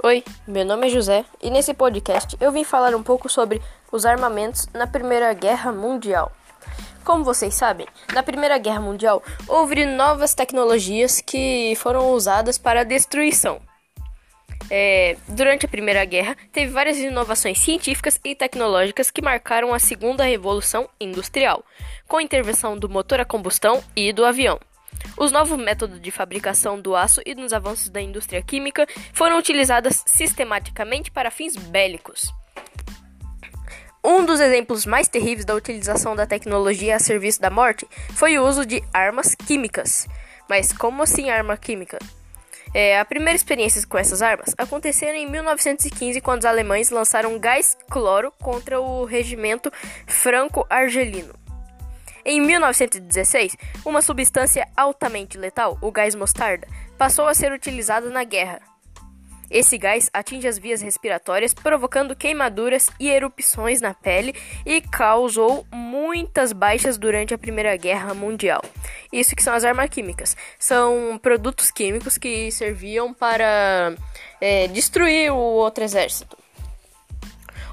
Oi, meu nome é José e nesse podcast eu vim falar um pouco sobre os armamentos na Primeira Guerra Mundial. Como vocês sabem, na Primeira Guerra Mundial houve novas tecnologias que foram usadas para a destruição. É, durante a Primeira Guerra, teve várias inovações científicas e tecnológicas que marcaram a Segunda Revolução Industrial, com a intervenção do motor a combustão e do avião. Os novos métodos de fabricação do aço e nos avanços da indústria química foram utilizados sistematicamente para fins bélicos. Um dos exemplos mais terríveis da utilização da tecnologia a serviço da morte foi o uso de armas químicas. Mas como assim arma química? É, a primeira experiência com essas armas aconteceram em 1915, quando os alemães lançaram gás cloro contra o regimento franco-argelino. Em 1916, uma substância altamente letal, o gás mostarda, passou a ser utilizado na guerra. Esse gás atinge as vias respiratórias, provocando queimaduras e erupções na pele e causou muitas baixas durante a Primeira Guerra Mundial. Isso que são as armas químicas. São produtos químicos que serviam para é, destruir o outro exército.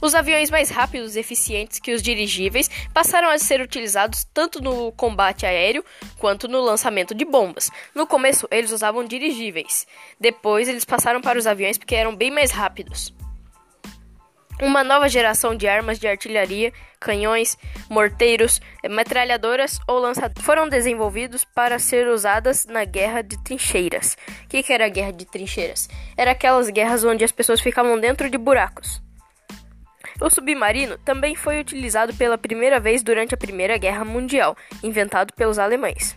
Os aviões mais rápidos e eficientes que os dirigíveis passaram a ser utilizados tanto no combate aéreo quanto no lançamento de bombas. No começo, eles usavam dirigíveis. Depois, eles passaram para os aviões porque eram bem mais rápidos. Uma nova geração de armas de artilharia, canhões, morteiros, metralhadoras ou lançadores foram desenvolvidos para ser usadas na guerra de trincheiras. O que, que era a guerra de trincheiras? Era aquelas guerras onde as pessoas ficavam dentro de buracos. O submarino também foi utilizado pela primeira vez durante a Primeira Guerra Mundial, inventado pelos alemães.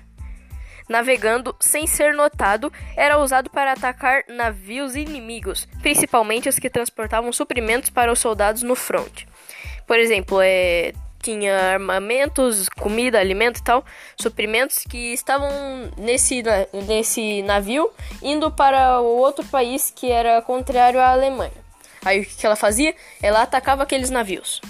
Navegando sem ser notado, era usado para atacar navios inimigos, principalmente os que transportavam suprimentos para os soldados no front. Por exemplo, é, tinha armamentos, comida, alimento e tal, suprimentos que estavam nesse, nesse navio indo para outro país que era contrário à Alemanha. Aí o que ela fazia? Ela atacava aqueles navios.